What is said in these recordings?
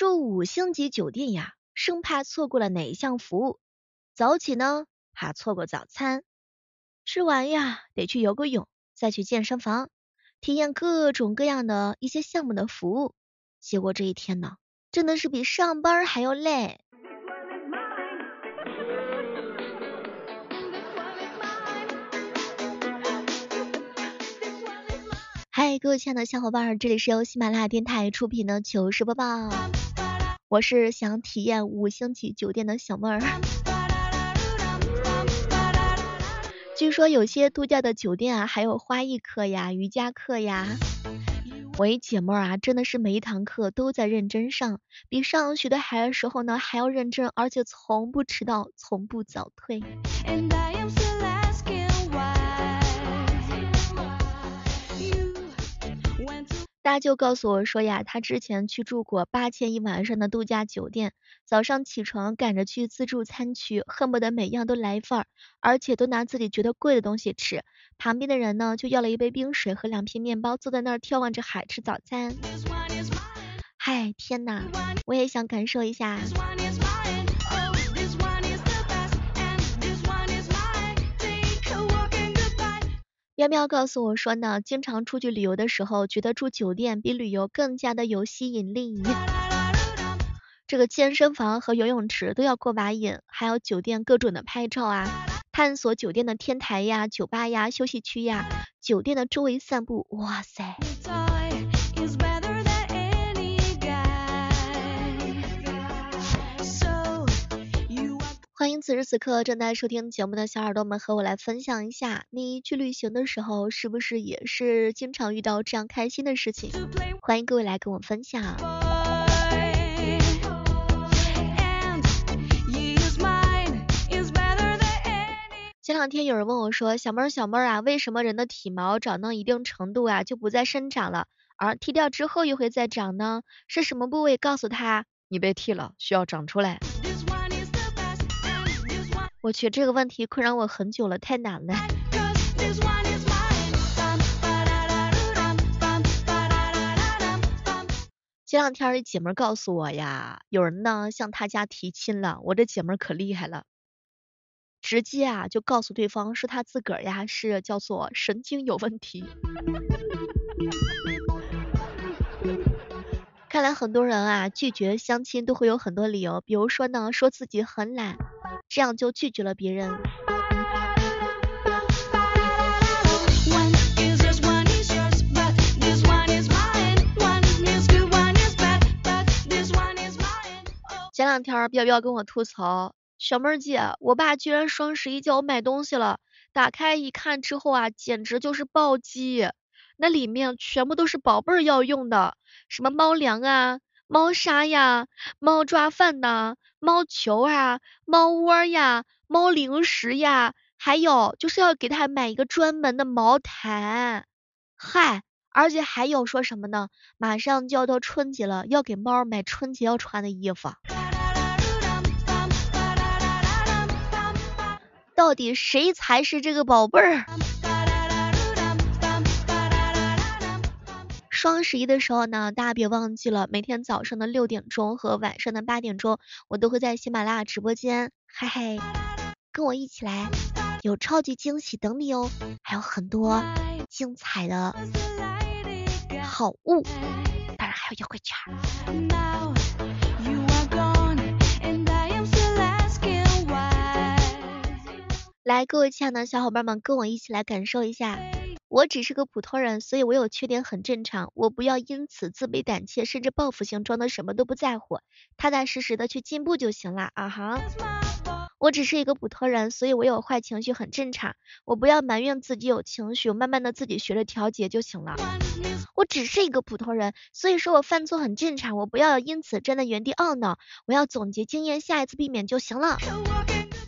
住五星级酒店呀，生怕错过了哪一项服务；早起呢，怕错过早餐；吃完呀，得去游个泳，再去健身房，体验各种各样的一些项目的服务。结果这一天呢，真的是比上班还要累。嗨，各位亲爱的小伙伴，这里是由喜马拉雅电台出品的糗事播报，我是想体验五星级酒店的小妹儿。据说有些度假的酒店啊，还有花艺课呀、瑜伽课呀。我一姐妹儿啊，真的是每一堂课都在认真上，比上学的孩子时候呢还要认真，而且从不迟到，从不早退。大舅告诉我说呀，他之前去住过八千一晚上的度假酒店，早上起床赶着去自助餐区，恨不得每样都来一份儿，而且都拿自己觉得贵的东西吃。旁边的人呢，就要了一杯冰水和两片面包，坐在那儿眺望着海吃早餐。嗨，天呐，我也想感受一下。喵喵告诉我说呢，经常出去旅游的时候，觉得住酒店比旅游更加的有吸引力。这个健身房和游泳池都要过把瘾，还有酒店各种的拍照啊，探索酒店的天台呀、酒吧呀、休息区呀，酒店的周围散步，哇塞！欢迎此时此刻正在收听节目的小耳朵们和我来分享一下，你去旅行的时候是不是也是经常遇到这样开心的事情？欢迎各位来跟我分享。前两天有人问我说，小妹儿小妹儿啊，为什么人的体毛长到一定程度啊就不再生长了，而剃掉之后又会再长呢？是什么部位告诉他你被剃了，需要长出来？我去，这个问题困扰我很久了，太难了。前两天一姐们告诉我呀，有人呢向她家提亲了，我这姐们可厉害了，直接啊就告诉对方说她自个儿呀是叫做神经有问题。看来很多人啊拒绝相亲都会有很多理由，比如说呢说自己很懒。这样就拒绝了别人。前两天彪彪跟我吐槽，小妹儿姐，我爸居然双十一叫我买东西了，打开一看之后啊，简直就是暴击，那里面全部都是宝贝儿要用的，什么猫粮啊。猫砂呀，猫抓饭呐，猫球啊，猫窝呀，猫零食呀，还有就是要给它买一个专门的毛毯，嗨，而且还有说什么呢？马上就要到春节了，要给猫买春节要穿的衣服。到底谁才是这个宝贝儿？双十一的时候呢，大家别忘记了，每天早上的六点钟和晚上的八点钟，我都会在喜马拉雅直播间，嘿嘿，跟我一起来，有超级惊喜等你哦，还有很多精彩的好物，当然还有优惠券。来，各位亲爱的小伙伴们，跟我一起来感受一下。我只是个普通人，所以我有缺点很正常。我不要因此自卑胆怯，甚至报复性装的什么都不在乎，踏踏实实的去进步就行了啊哈。我只是一个普通人，所以我有坏情绪很正常。我不要埋怨自己有情绪，慢慢的自己学着调节就行了。我只是一个普通人，所以说我犯错很正常。我不要因此站在原地懊恼，我要总结经验，下一次避免就行了。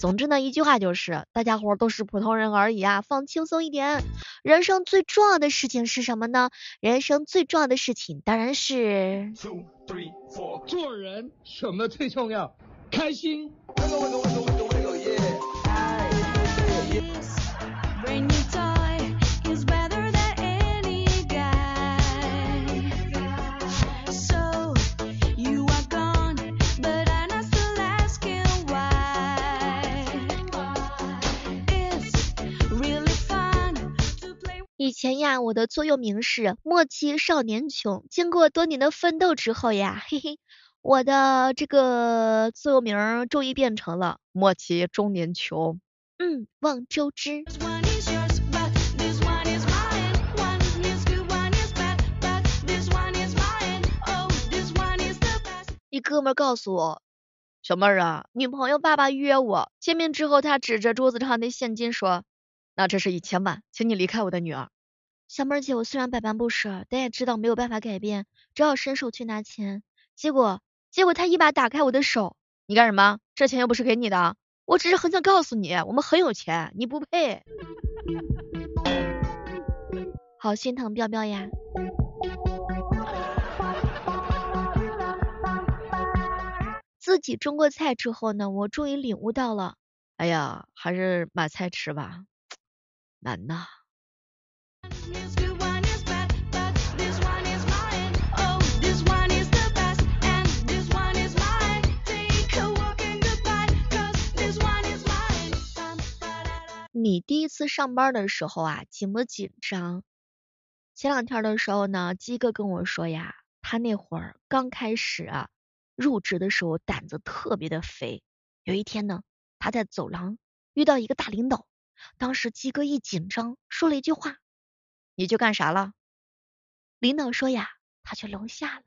总之呢，一句话就是，大家伙都是普通人而已啊，放轻松一点。人生最重要的事情是什么呢？人生最重要的事情当然是。做人什么最重要？开心。前呀，我的座右铭是莫欺少年穷。经过多年的奋斗之后呀，嘿嘿，我的这个座右铭终于变成了莫欺中年穷。嗯，望周知。一哥们告诉我，小妹儿啊，女朋友爸爸约我见面之后，他指着桌子上的现金说：“那这是一千万，请你离开我的女儿。”小妹儿姐，我虽然百般不舍，但也知道没有办法改变，只好伸手去拿钱。结果，结果他一把打开我的手，你干什么？这钱又不是给你的，我只是很想告诉你，我们很有钱，你不配。好心疼彪彪呀。自己种过菜之后呢，我终于领悟到了，哎呀，还是买菜吃吧，难呐。你第一次上班的时候啊，紧不紧张？前两天的时候呢，鸡哥跟我说呀，他那会儿刚开始啊。入职的时候胆子特别的肥，有一天呢，他在走廊遇到一个大领导，当时鸡哥一紧张，说了一句话：“你去干啥了？”领导说呀，他去楼下了。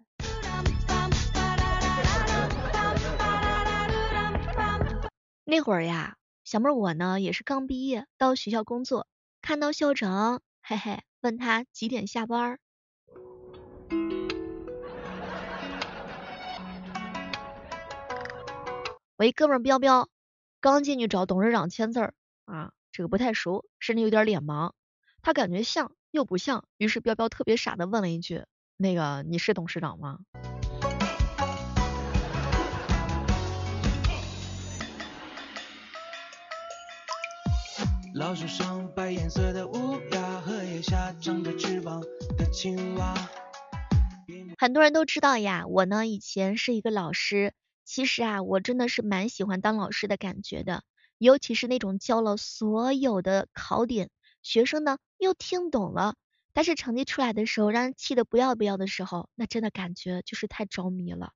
那会儿呀，小妹我呢也是刚毕业到学校工作，看到校长，嘿嘿，问他几点下班。我一，哥们彪彪，刚进去找董事长签字儿啊，这个不太熟，甚至有点脸盲。他感觉像又不像，于是彪彪特别傻的问了一句：“那个你是董事长吗？”老树上白颜色的乌鸦，荷叶下长着翅膀的青蛙。很多人都知道呀，我呢以前是一个老师。其实啊，我真的是蛮喜欢当老师的感觉的，尤其是那种教了所有的考点，学生呢又听懂了，但是成绩出来的时候让人气得不要不要的时候，那真的感觉就是太着迷了。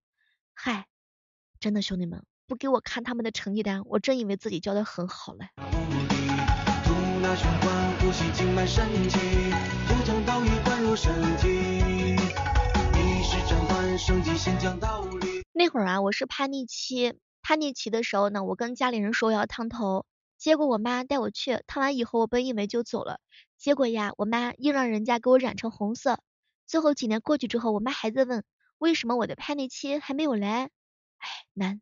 嗨，真的兄弟们，不给我看他们的成绩单，我真以为自己教的很好嘞。那会儿啊，我是叛逆期，叛逆期的时候呢，我跟家里人说我要烫头，结果我妈带我去烫完以后，我本以为就走了，结果呀，我妈硬让人家给我染成红色。最后几年过去之后，我妈还在问为什么我的叛逆期还没有来，哎，难。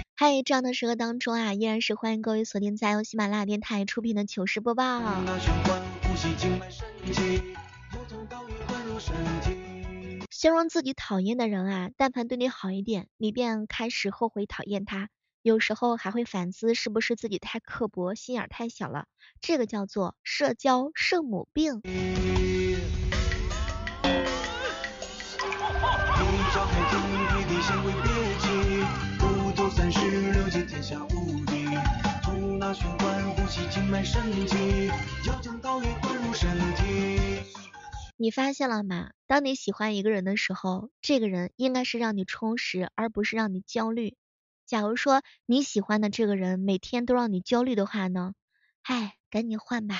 嗨，这样的时刻当中啊，依然是欢迎各位锁定在由喜马拉雅电台出品的糗事播报。形容自己讨厌的人啊，但凡对你好一点，你便开始后悔讨厌他，有时候还会反思是不是自己太刻薄，心眼太小了，这个叫做社交圣母病。是六经天下无敌。通那循环，呼吸经脉神奇，要将道理灌入身体你发现了吗？当你喜欢一个人的时候，这个人应该是让你充实，而不是让你焦虑。假如说你喜欢的这个人每天都让你焦虑的话呢？哎，赶紧换吧。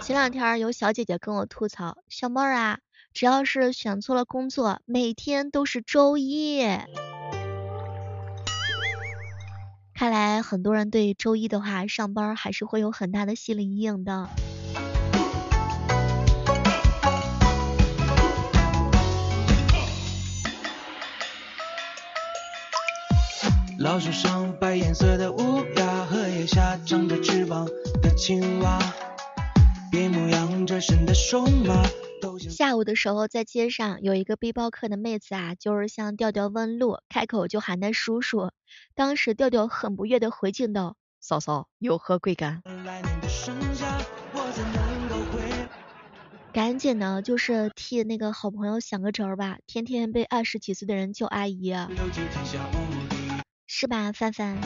前两天有小姐姐跟我吐槽，小妹儿啊，只要是选错了工作，每天都是周一。看来很多人对周一的话上班还是会有很大的心理阴影的。老树上，白颜色的乌鸦，荷叶下，长着翅膀的青蛙，边牧养着神的熊猫。下午的时候，在街上有一个背包客的妹子啊，就是向调调问路，开口就喊他叔叔。当时调调很不悦的回敬道：“嫂嫂有何贵干？”赶紧呢，就是替那个好朋友想个招吧，天天被二十几岁的人叫阿姨，是吧，范范？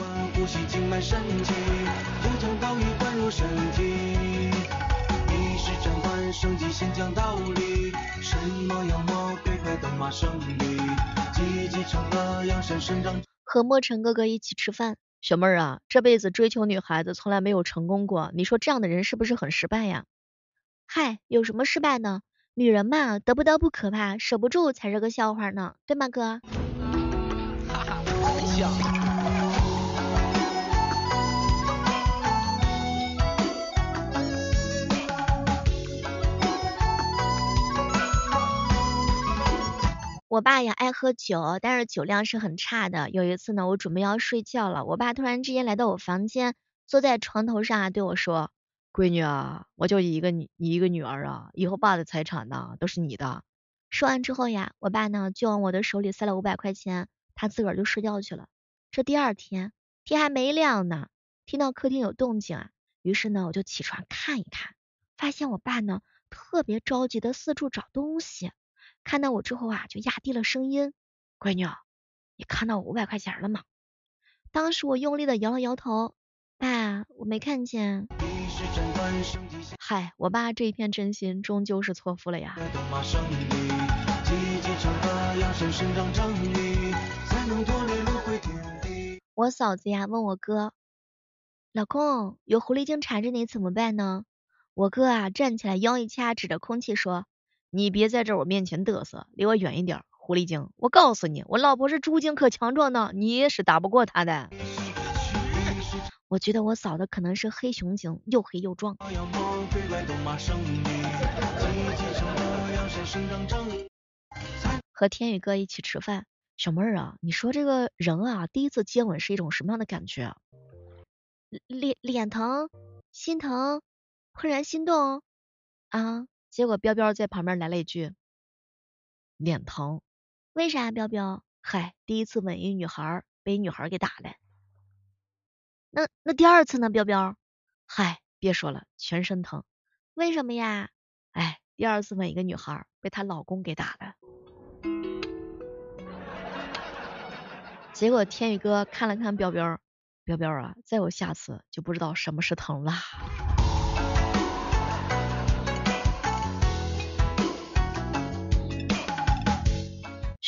和莫尘哥哥一起吃饭，小妹儿啊，这辈子追求女孩子从来没有成功过，你说这样的人是不是很失败呀？嗨，有什么失败呢？女人嘛，得不到不可怕，守不住才是个笑话呢，对吗，哥？我爸呀爱喝酒，但是酒量是很差的。有一次呢，我准备要睡觉了，我爸突然之间来到我房间，坐在床头上啊，对我说。闺女啊，我就一个女一个女儿啊，以后爸的财产呢都是你的。说完之后呀，我爸呢就往我的手里塞了五百块钱，他自个儿就睡觉去了。这第二天天还没亮呢，听到客厅有动静啊，于是呢我就起床看一看，发现我爸呢特别着急的四处找东西。看到我之后啊，就压低了声音：“闺女，你看到我五百块钱了吗？”当时我用力的摇了摇头，爸，我没看见。嗨，我爸这一片真心终究是错付了呀。我嫂子呀问我哥，老公有狐狸精缠着你怎么办呢？我哥啊站起来腰一掐，指着空气说，你别在这我面前嘚瑟，离我远一点，狐狸精！我告诉你，我老婆是猪精，可强壮呢，你是打不过她的。我觉得我嫂子可能是黑熊精，又黑又壮。和天宇哥一起吃饭，小妹儿啊，你说这个人啊，第一次接吻是一种什么样的感觉？脸脸疼，心疼，怦然心动啊？结果彪彪在旁边来了一句，脸疼，为啥？彪彪，嗨，第一次吻一女孩，被女孩给打了。那那第二次呢，彪彪？嗨，别说了，全身疼。为什么呀？哎，第二次吻一个女孩，被她老公给打了。结果天宇哥看了看彪彪，彪彪啊，再有下次就不知道什么是疼了。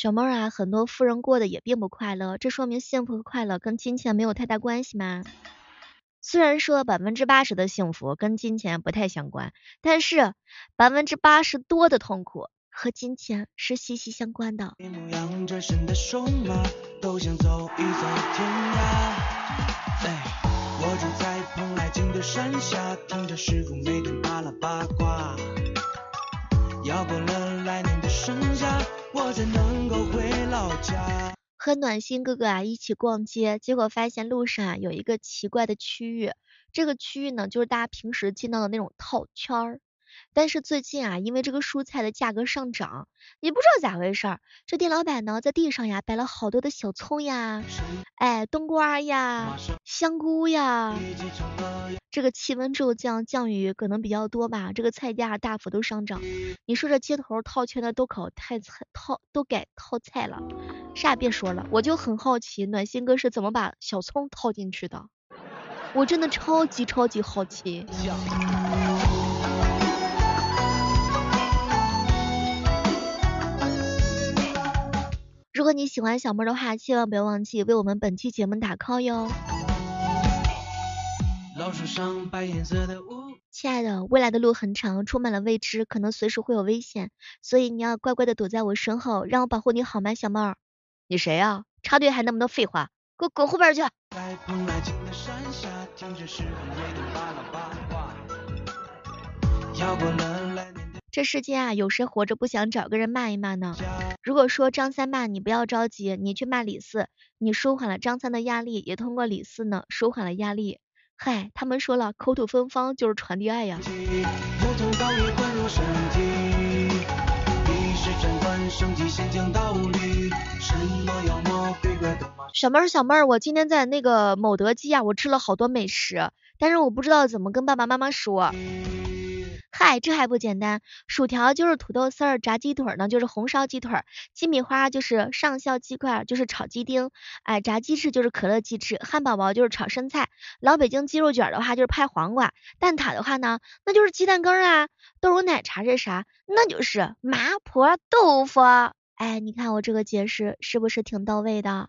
小妹儿啊，很多富人过得也并不快乐，这说明幸福和快乐跟金钱没有太大关系吗？虽然说百分之八十的幸福跟金钱不太相关，但是百分之八十多的痛苦和金钱是息息相关的。我住在蓬莱景的山下，听着师傅每天巴拉八卦。要过了来年的盛夏。我才能够回老家。和暖心哥哥啊一起逛街，结果发现路上啊有一个奇怪的区域，这个区域呢就是大家平时见到的那种套圈儿。但是最近啊，因为这个蔬菜的价格上涨，也不知道咋回事儿，这店老板呢在地上呀摆了好多的小葱呀，哎冬瓜呀，香菇呀。这个气温骤降，降雨可能比较多吧，这个菜价大幅度上涨。你说这街头套圈的都搞太菜套都改套菜了，啥也别说了，我就很好奇暖心哥是怎么把小葱套进去的，我真的超级超级好奇。如果你喜欢小妹的话，千万不要忘记为我们本期节目打 call 哟。亲爱的，未来的路很长，充满了未知，可能随时会有危险，所以你要乖乖的躲在我身后，让我保护你好吗，小妹儿？你谁呀？插队还那么多废话，给我滚后边去！这世间啊，有谁活着不想找个人骂一骂呢？如果说张三骂你，不要着急，你去骂李四，你舒缓了张三的压力，也通过李四呢舒缓了压力。嗨，他们说了，口吐芬芳就是传递爱呀。小妹儿，小妹儿，我今天在那个某德基啊，我吃了好多美食，但是我不知道怎么跟爸爸妈妈说。嗨，这还不简单，薯条就是土豆丝儿，炸鸡腿呢就是红烧鸡腿，鸡米花就是上校鸡块，就是炒鸡丁，哎，炸鸡翅就是可乐鸡翅，汉堡包就是炒生菜，老北京鸡肉卷的话就是拍黄瓜，蛋挞的话呢，那就是鸡蛋羹啊，豆乳奶茶是啥？那就是麻婆豆腐。哎，你看我这个解释是不是挺到位的？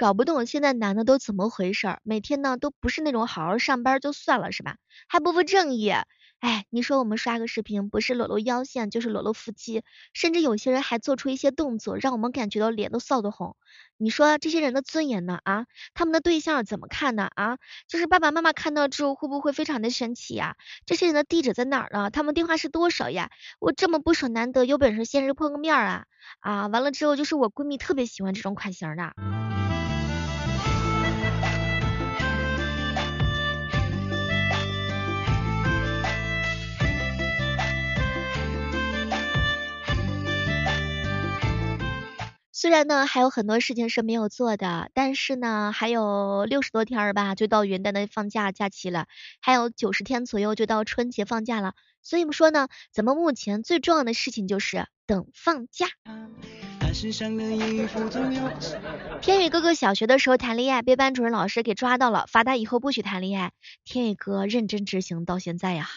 搞不懂现在男的都怎么回事儿，每天呢都不是那种好好上班就算了是吧，还不务正业。哎，你说我们刷个视频，不是裸露腰线就是裸露腹肌，甚至有些人还做出一些动作，让我们感觉到脸都臊得红。你说这些人的尊严呢？啊，他们的对象怎么看呢？啊，就是爸爸妈妈看到之后会不会非常的生气呀？这些人的地址在哪儿呢？他们电话是多少呀？我这么不爽，难得有本事现实碰个面啊！啊，完了之后就是我闺蜜特别喜欢这种款型的。虽然呢还有很多事情是没有做的，但是呢还有六十多天儿吧，就到元旦的放假假期了，还有九十天左右就到春节放假了。所以说呢，咱们目前最重要的事情就是等放假。天宇哥哥小学的时候谈恋爱，被班主任老师给抓到了，罚他以后不许谈恋爱。天宇哥认真执行到现在呀。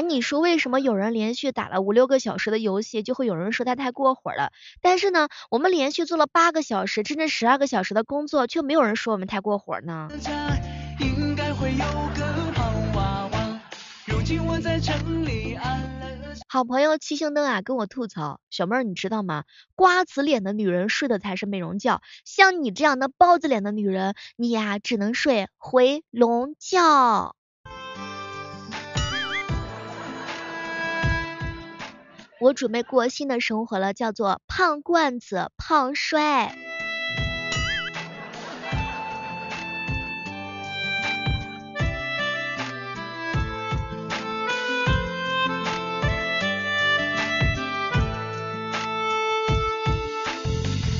你说为什么有人连续打了五六个小时的游戏，就会有人说他太过火了？但是呢，我们连续做了八个小时，甚至十二个小时的工作，却没有人说我们太过火呢？好朋友七星灯啊，跟我吐槽，小妹儿你知道吗？瓜子脸的女人睡的才是美容觉，像你这样的包子脸的女人，你呀只能睡回笼觉。我准备过新的生活了，叫做胖罐子胖帅。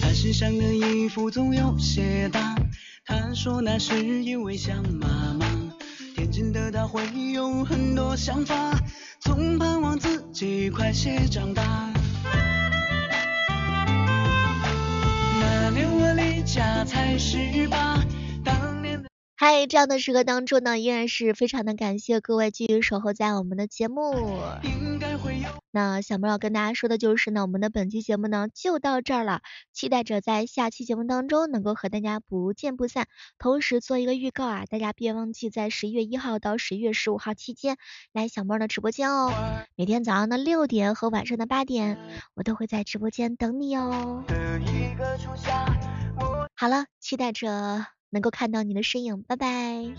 他身上的衣服总有些大，他说那是因为想妈妈。天真的他会有很多想法。总盼望自己快些长大。那年我离家才十八。嗨，这样的时刻当中呢，依然是非常的感谢各位继续守候在我们的节目。那小妹要跟大家说的就是呢，我们的本期节目呢就到这儿了，期待着在下期节目当中能够和大家不见不散。同时做一个预告啊，大家别忘记在十一月一号到十一月十五号期间来小妹的直播间哦。每天早上的六点和晚上的八点，我都会在直播间等你哦。好了，期待着。能够看到你的身影，拜拜。